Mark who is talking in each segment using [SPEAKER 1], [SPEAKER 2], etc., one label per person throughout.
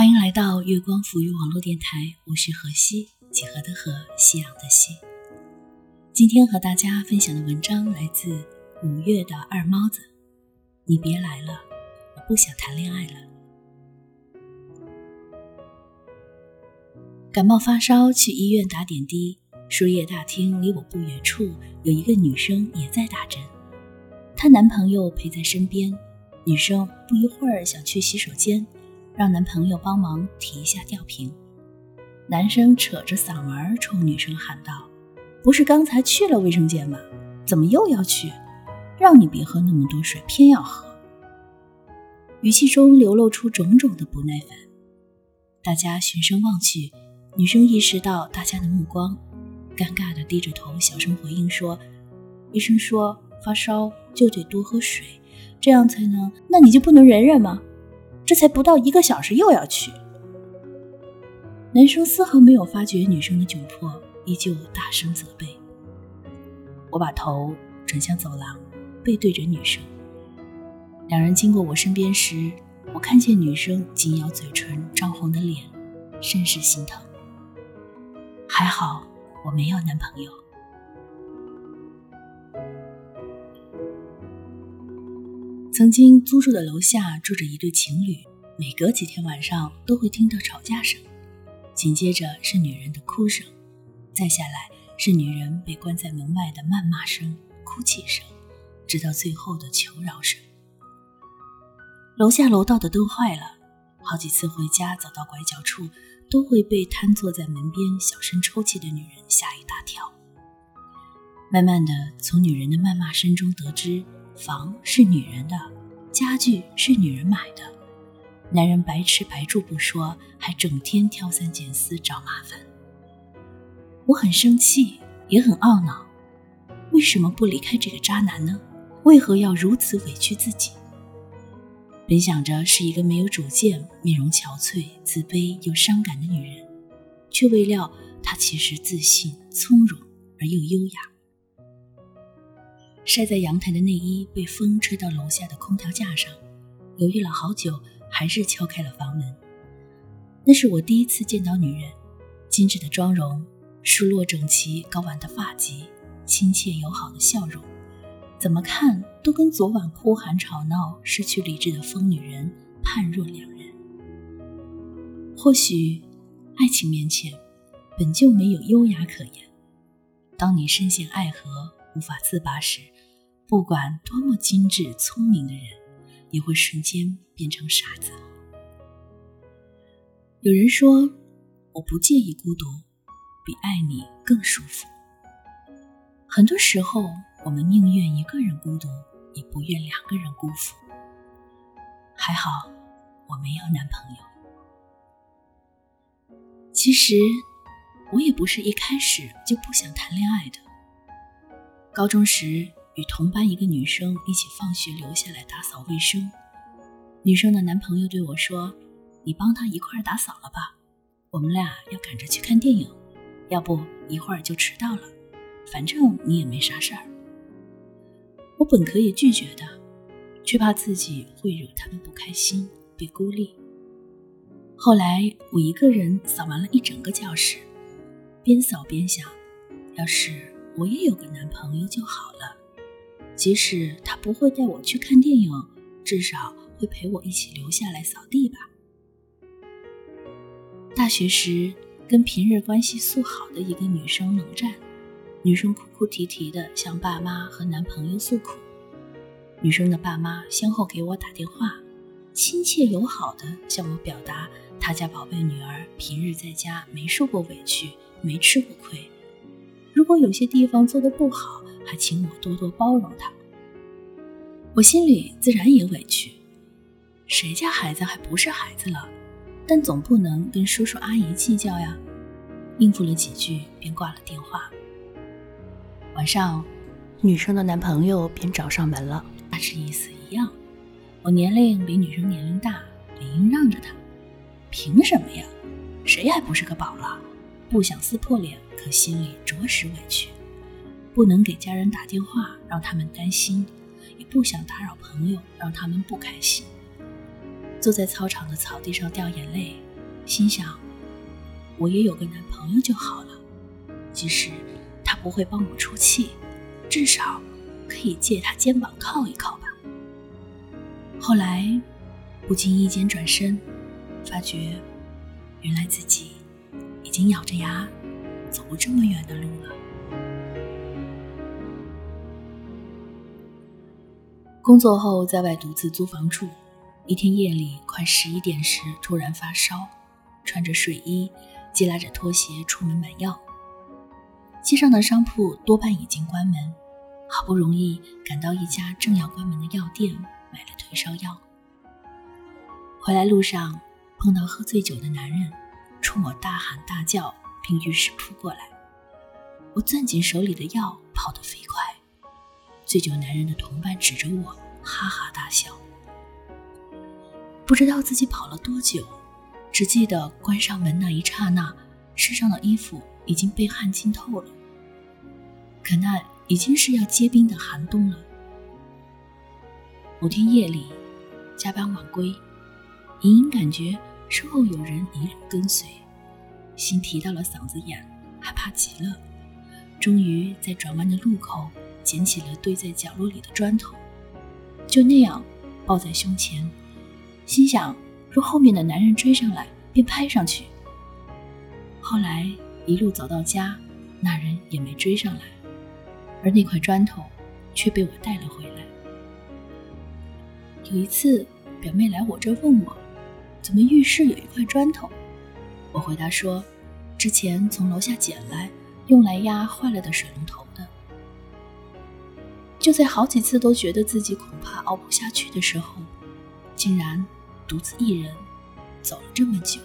[SPEAKER 1] 欢迎来到月光抚育网络电台，我是何西，几何的何，夕阳的夕。今天和大家分享的文章来自五月的二猫子。你别来了，我不想谈恋爱了。感冒发烧去医院打点滴，输液大厅离我不远处有一个女生也在打针，她男朋友陪在身边。女生不一会儿想去洗手间。让男朋友帮忙提一下吊瓶。男生扯着嗓门冲女生喊道：“不是刚才去了卫生间吗？怎么又要去？让你别喝那么多水，偏要喝。”语气中流露出种种的不耐烦。大家循声望去，女生意识到大家的目光，尴尬的低着头，小声回应说：“医生说发烧就得多喝水，这样才能……那你就不能忍忍吗？”这才不到一个小时，又要去。男生丝毫没有发觉女生的窘迫，依旧大声责备。我把头转向走廊，背对着女生。两人经过我身边时，我看见女生紧咬嘴唇、涨红的脸，甚是心疼。还好我没有男朋友。曾经租住的楼下住着一对情侣，每隔几天晚上都会听到吵架声，紧接着是女人的哭声，再下来是女人被关在门外的谩骂声、哭泣声，直到最后的求饶声。楼下楼道的灯坏了，好几次回家走到拐角处，都会被瘫坐在门边小声抽泣的女人吓一大跳。慢慢的，从女人的谩骂声中得知。房是女人的，家具是女人买的，男人白吃白住不说，还整天挑三拣四找麻烦。我很生气，也很懊恼，为什么不离开这个渣男呢？为何要如此委屈自己？本想着是一个没有主见、面容憔悴、自卑又伤感的女人，却未料她其实自信、从容而又优雅。晒在阳台的内衣被风吹到楼下的空调架上，犹豫了好久，还是敲开了房门。那是我第一次见到女人，精致的妆容，梳落整齐高挽的发髻，亲切友好的笑容，怎么看都跟昨晚哭喊吵闹、失去理智的疯女人判若两人。或许，爱情面前本就没有优雅可言。当你深陷爱河无法自拔时，不管多么精致聪明的人，也会瞬间变成傻子。有人说：“我不介意孤独，比爱你更舒服。”很多时候，我们宁愿一个人孤独，也不愿两个人辜负。还好，我没有男朋友。其实，我也不是一开始就不想谈恋爱的。高中时。与同班一个女生一起放学留下来打扫卫生，女生的男朋友对我说：“你帮她一块打扫了吧，我们俩要赶着去看电影，要不一会儿就迟到了。反正你也没啥事儿。”我本可以拒绝的，却怕自己会惹他们不开心，被孤立。后来我一个人扫完了一整个教室，边扫边想：要是我也有个男朋友就好了。即使他不会带我去看电影，至少会陪我一起留下来扫地吧。大学时，跟平日关系素好的一个女生冷战，女生哭哭啼啼的向爸妈和男朋友诉苦。女生的爸妈先后给我打电话，亲切友好的向我表达他家宝贝女儿平日在家没受过委屈，没吃过亏。如果有些地方做的不好，还请我多多包容他，我心里自然也委屈。谁家孩子还不是孩子了？但总不能跟叔叔阿姨计较呀。应付了几句，便挂了电话。晚上，女生的男朋友便找上门了，大致意思一样。我年龄比女生年龄大，理应让着她。凭什么呀？谁还不是个宝了？不想撕破脸，可心里着实委屈。不能给家人打电话，让他们担心；也不想打扰朋友，让他们不开心。坐在操场的草地上掉眼泪，心想，我也有个男朋友就好了，即使他不会帮我出气，至少可以借他肩膀靠一靠吧。后来，不经意间转身，发觉原来自己已经咬着牙走过这么远的路了。工作后在外独自租房住，一天夜里快十一点时突然发烧，穿着睡衣，系拉着拖鞋出门买药。街上的商铺多半已经关门，好不容易赶到一家正要关门的药店。买了退烧药，回来路上碰到喝醉酒的男人，冲我大喊大叫，并于是扑过来。我攥紧手里的药，跑得飞快。醉酒男人的同伴指着我，哈哈大笑。不知道自己跑了多久，只记得关上门那一刹那，身上的衣服已经被汗浸透了。可那已经是要结冰的寒冬了。某天夜里，加班晚归，隐隐感觉身后有人一路跟随，心提到了嗓子眼，害怕极了。终于在转弯的路口捡起了堆在角落里的砖头，就那样抱在胸前，心想：若后面的男人追上来，便拍上去。后来一路走到家，那人也没追上来，而那块砖头却被我带了回来。有一次，表妹来我这问我，怎么浴室有一块砖头？我回答说，之前从楼下捡来，用来压坏了的水龙头的。就在好几次都觉得自己恐怕熬不下去的时候，竟然独自一人走了这么久。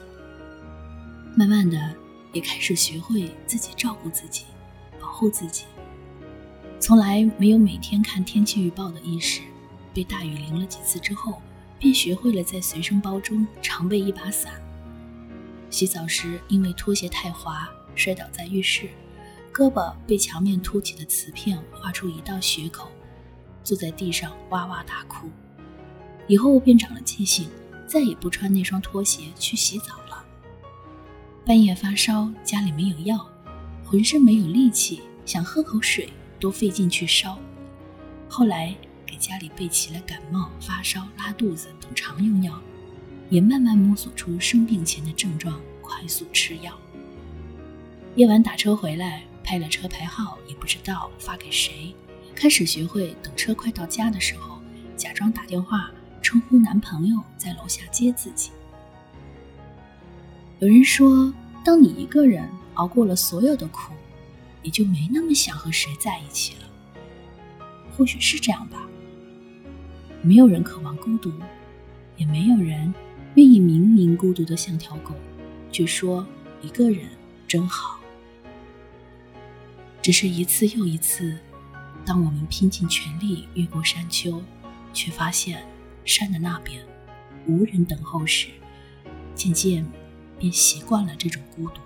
[SPEAKER 1] 慢慢的，也开始学会自己照顾自己，保护自己，从来没有每天看天气预报的意识。被大雨淋了几次之后，便学会了在随身包中常备一把伞。洗澡时因为拖鞋太滑，摔倒在浴室，胳膊被墙面凸起的瓷片划出一道血口，坐在地上哇哇大哭。以后便长了记性，再也不穿那双拖鞋去洗澡了。半夜发烧，家里没有药，浑身没有力气，想喝口水都费劲去烧。后来。给家里备齐了感冒、发烧、拉肚子等常用药，也慢慢摸索出生病前的症状，快速吃药。夜晚打车回来，拍了车牌号也不知道发给谁，开始学会等车快到家的时候，假装打电话称呼男朋友在楼下接自己。有人说，当你一个人熬过了所有的苦，也就没那么想和谁在一起了。或许是这样吧。没有人渴望孤独，也没有人愿意明明孤独的像条狗，却说一个人真好。只是一次又一次，当我们拼尽全力越过山丘，却发现山的那边无人等候时，渐渐便习惯了这种孤独。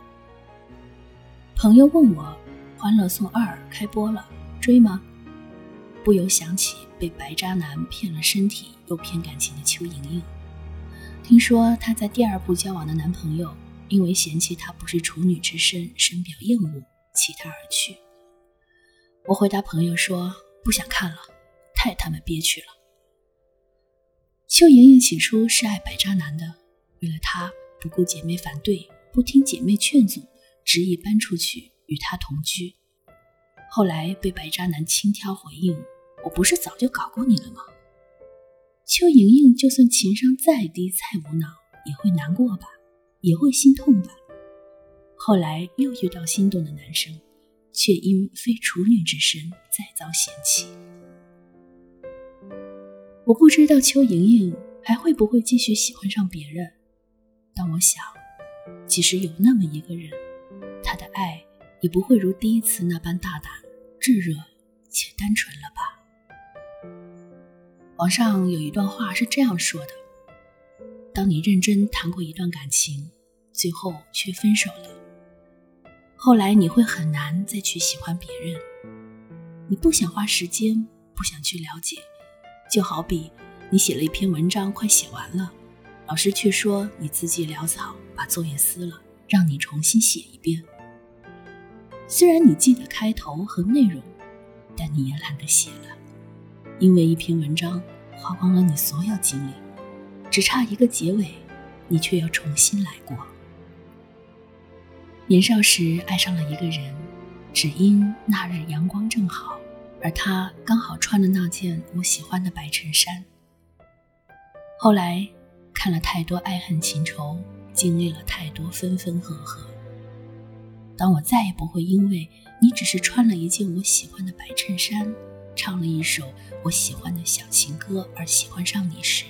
[SPEAKER 1] 朋友问我，《欢乐颂二》开播了，追吗？不由想起被白渣男骗了身体又骗感情的邱莹莹。听说她在第二部交往的男朋友因为嫌弃她不是处女之身，深表厌恶，弃她而去。我回答朋友说不想看了，太他妈憋屈了。邱莹莹起初是爱白渣男的，为了他不顾姐妹反对，不听姐妹劝阻，执意搬出去与他同居。后来被白渣男轻佻回应：“我不是早就搞过你了吗？”邱莹莹就算情商再低再无脑，也会难过吧，也会心痛吧。后来又遇到心动的男生，却因非处女之身再遭嫌弃。我不知道邱莹莹还会不会继续喜欢上别人，但我想，即使有那么一个人，他的爱。也不会如第一次那般大胆、炙热且单纯了吧？网上有一段话是这样说的：当你认真谈过一段感情，最后却分手了，后来你会很难再去喜欢别人。你不想花时间，不想去了解，就好比你写了一篇文章，快写完了，老师却说你字迹潦草，把作业撕了，让你重新写一遍。虽然你记得开头和内容，但你也懒得写了，因为一篇文章花光了你所有精力，只差一个结尾，你却要重新来过。年少时爱上了一个人，只因那日阳光正好，而他刚好穿了那件我喜欢的白衬衫。后来看了太多爱恨情仇，经历了太多分分合合。当我再也不会因为你只是穿了一件我喜欢的白衬衫，唱了一首我喜欢的小情歌而喜欢上你时，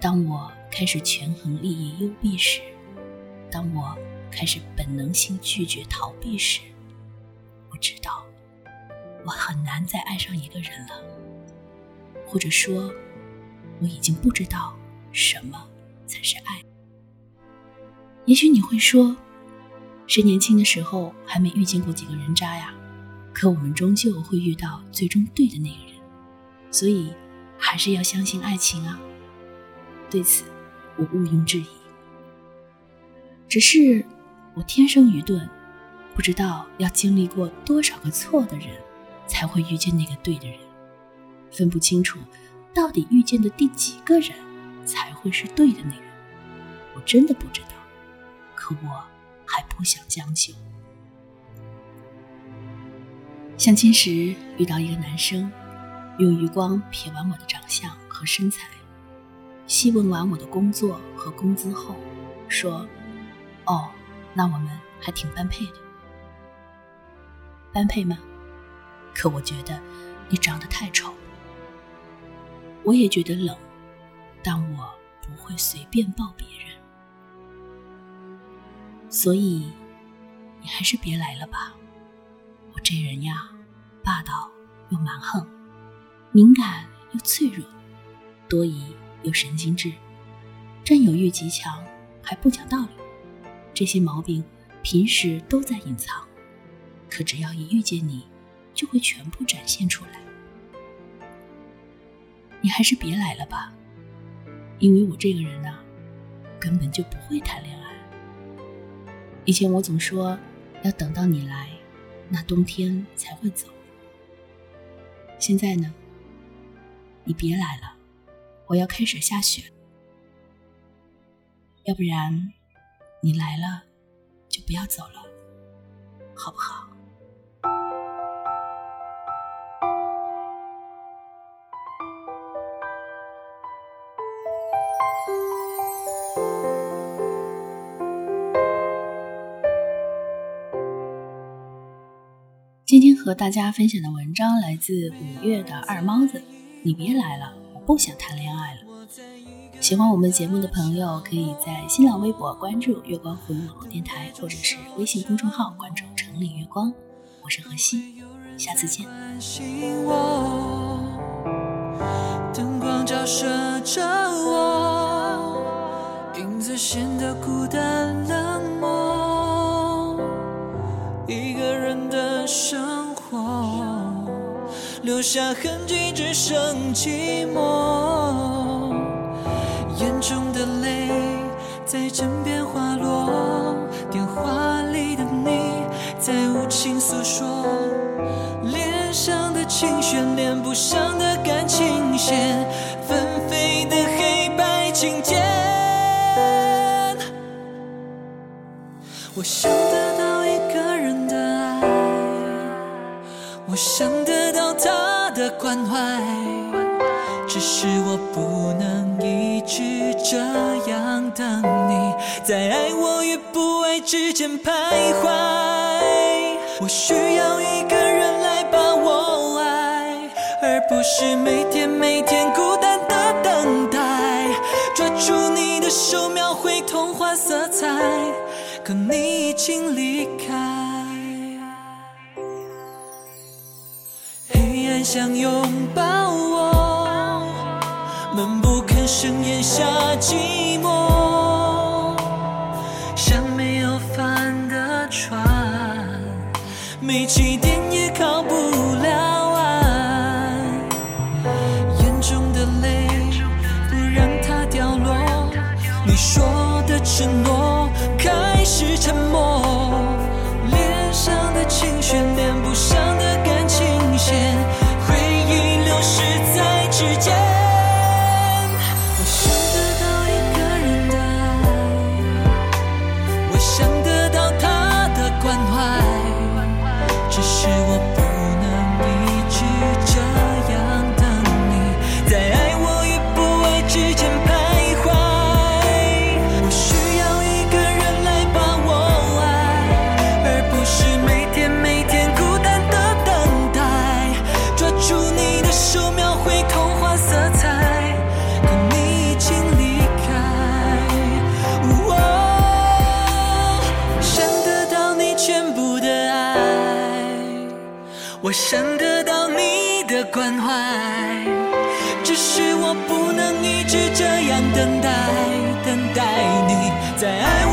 [SPEAKER 1] 当我开始权衡利益优弊时，当我开始本能性拒绝逃避时，我知道我很难再爱上一个人了，或者说，我已经不知道什么才是爱。也许你会说。是年轻的时候还没遇见过几个人渣呀，可我们终究会遇到最终对的那个人，所以还是要相信爱情啊。对此，我毋庸置疑。只是我天生愚钝，不知道要经历过多少个错的人，才会遇见那个对的人，分不清楚到底遇见的第几个人才会是对的那个人，我真的不知道。可我。还不想将就。相亲时遇到一个男生，用余光瞥完我的长相和身材，细问完我的工作和工资后，说：“哦，那我们还挺般配的。般配吗？可我觉得你长得太丑。我也觉得冷，但我不会随便抱别人。”所以，你还是别来了吧。我这人呀，霸道又蛮横，敏感又脆弱，多疑又神经质，占有欲极强，还不讲道理。这些毛病平时都在隐藏，可只要一遇见你，就会全部展现出来。你还是别来了吧，因为我这个人呢，根本就不会谈恋爱。以前我总说要等到你来，那冬天才会走。现在呢，你别来了，我要开始下雪。要不然，你来了就不要走了，好不好？今天和大家分享的文章来自五月的二猫子。你别来了，我不想谈恋爱了。喜欢我们节目的朋友，可以在新浪微博关注“月光湖网络电台”，或者是微信公众号关注“城里月光”。我是何西，下次见。灯光照射着我，影子显得孤单冷漠，一个人的生活。留下痕迹，只剩寂寞。中的泪在枕边滑落，电话里的你在无情诉说，脸上的情绪连不上的感情线，纷飞的黑白琴键。我想得到一个人的爱，我想得到他。的关怀，只是我不能一直这样等你，在爱我与不爱之间徘徊。我需要一个人来把我爱，而不是每天每天孤单的等待。抓住你的手，描绘童话色彩，可你已经离开。黑暗想拥抱我，深夜下寂寞。像没有帆的船，没起点也靠不了岸。眼中的泪，不让它掉落。你说的承诺，
[SPEAKER 2] 开始沉默。想得到你的关怀只是我不能一直这样等待等待你在爱